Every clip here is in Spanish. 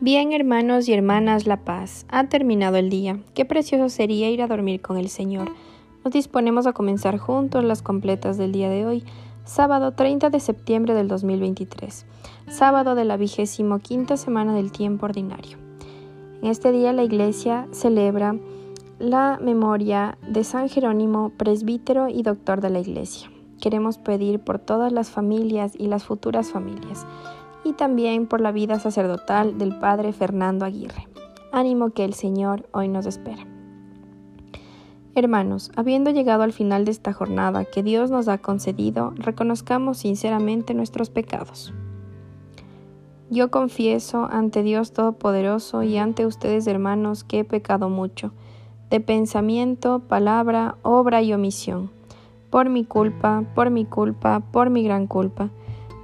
Bien, hermanos y hermanas, la paz. Ha terminado el día. Qué precioso sería ir a dormir con el Señor. Nos disponemos a comenzar juntos las completas del día de hoy, sábado 30 de septiembre del 2023, sábado de la vigésimo quinta semana del tiempo ordinario. En este día la Iglesia celebra la memoria de San Jerónimo, presbítero y doctor de la Iglesia. Queremos pedir por todas las familias y las futuras familias y también por la vida sacerdotal del Padre Fernando Aguirre. Ánimo que el Señor hoy nos espera. Hermanos, habiendo llegado al final de esta jornada que Dios nos ha concedido, reconozcamos sinceramente nuestros pecados. Yo confieso ante Dios Todopoderoso y ante ustedes, hermanos, que he pecado mucho, de pensamiento, palabra, obra y omisión, por mi culpa, por mi culpa, por mi gran culpa.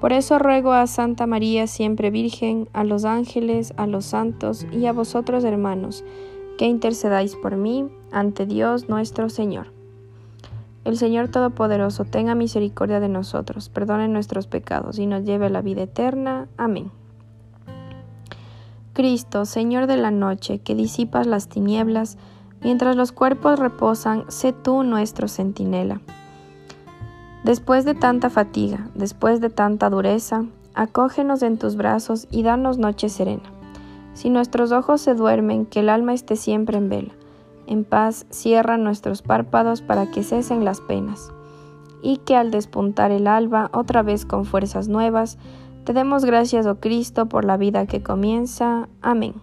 Por eso ruego a Santa María siempre Virgen, a los ángeles, a los santos y a vosotros hermanos, que intercedáis por mí ante Dios nuestro Señor. El Señor Todopoderoso tenga misericordia de nosotros, perdone nuestros pecados y nos lleve a la vida eterna. Amén. Cristo, Señor de la noche, que disipas las tinieblas, mientras los cuerpos reposan, sé tú nuestro centinela. Después de tanta fatiga, después de tanta dureza, acógenos en tus brazos y danos noche serena. Si nuestros ojos se duermen, que el alma esté siempre en vela. En paz cierra nuestros párpados para que cesen las penas. Y que al despuntar el alba, otra vez con fuerzas nuevas, te demos gracias, oh Cristo, por la vida que comienza. Amén.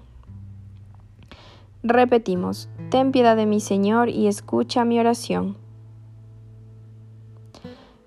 Repetimos, ten piedad de mi Señor y escucha mi oración.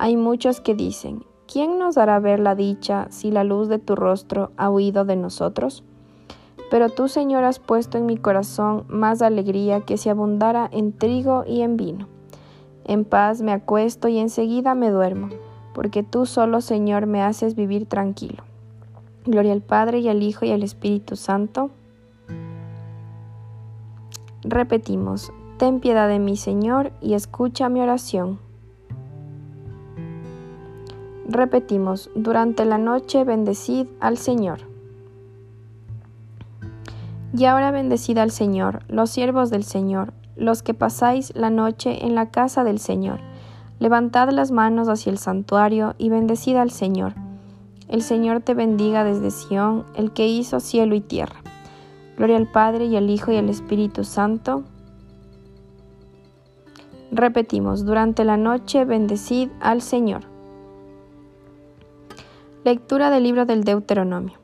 Hay muchos que dicen, ¿quién nos dará ver la dicha si la luz de tu rostro ha huido de nosotros? Pero tú, Señor, has puesto en mi corazón más alegría que si abundara en trigo y en vino. En paz me acuesto y enseguida me duermo, porque tú solo, Señor, me haces vivir tranquilo. Gloria al Padre y al Hijo y al Espíritu Santo. Repetimos, ten piedad de mí, Señor, y escucha mi oración. Repetimos, durante la noche bendecid al Señor. Y ahora bendecid al Señor, los siervos del Señor, los que pasáis la noche en la casa del Señor. Levantad las manos hacia el santuario y bendecid al Señor. El Señor te bendiga desde Sión, el que hizo cielo y tierra. Gloria al Padre y al Hijo y al Espíritu Santo. Repetimos, durante la noche bendecid al Señor. Lectura del libro del Deuteronomio.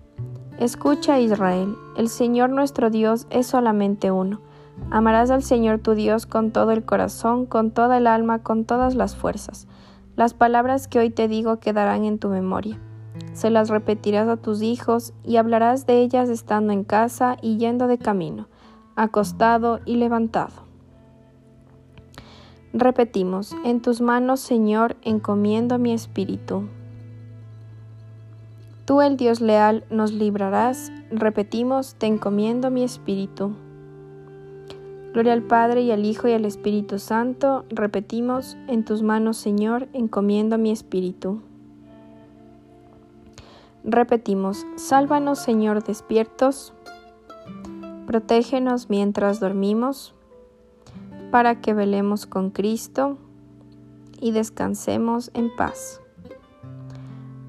Escucha Israel, el Señor nuestro Dios es solamente uno. Amarás al Señor tu Dios con todo el corazón, con toda el alma, con todas las fuerzas. Las palabras que hoy te digo quedarán en tu memoria. Se las repetirás a tus hijos y hablarás de ellas estando en casa y yendo de camino, acostado y levantado. Repetimos, en tus manos, Señor, encomiendo mi espíritu. Tú, el Dios leal, nos librarás. Repetimos, te encomiendo mi espíritu. Gloria al Padre y al Hijo y al Espíritu Santo. Repetimos, en tus manos, Señor, encomiendo mi espíritu. Repetimos, sálvanos, Señor, despiertos. Protégenos mientras dormimos, para que velemos con Cristo y descansemos en paz.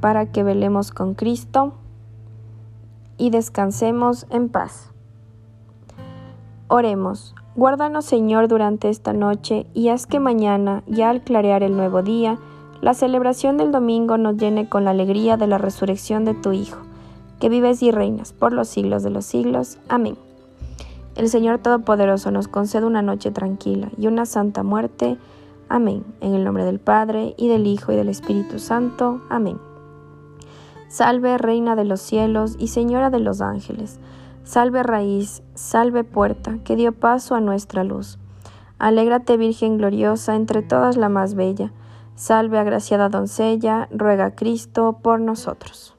para que velemos con Cristo y descansemos en paz. Oremos. Guárdanos, Señor, durante esta noche y haz que mañana, ya al clarear el nuevo día, la celebración del domingo nos llene con la alegría de la resurrección de tu Hijo, que vives y reinas por los siglos de los siglos. Amén. El Señor Todopoderoso nos concede una noche tranquila y una santa muerte. Amén. En el nombre del Padre, y del Hijo, y del Espíritu Santo. Amén. Salve, Reina de los cielos y Señora de los ángeles. Salve raíz, salve puerta, que dio paso a nuestra luz. Alégrate, Virgen gloriosa, entre todas la más bella. Salve, agraciada doncella, ruega Cristo por nosotros.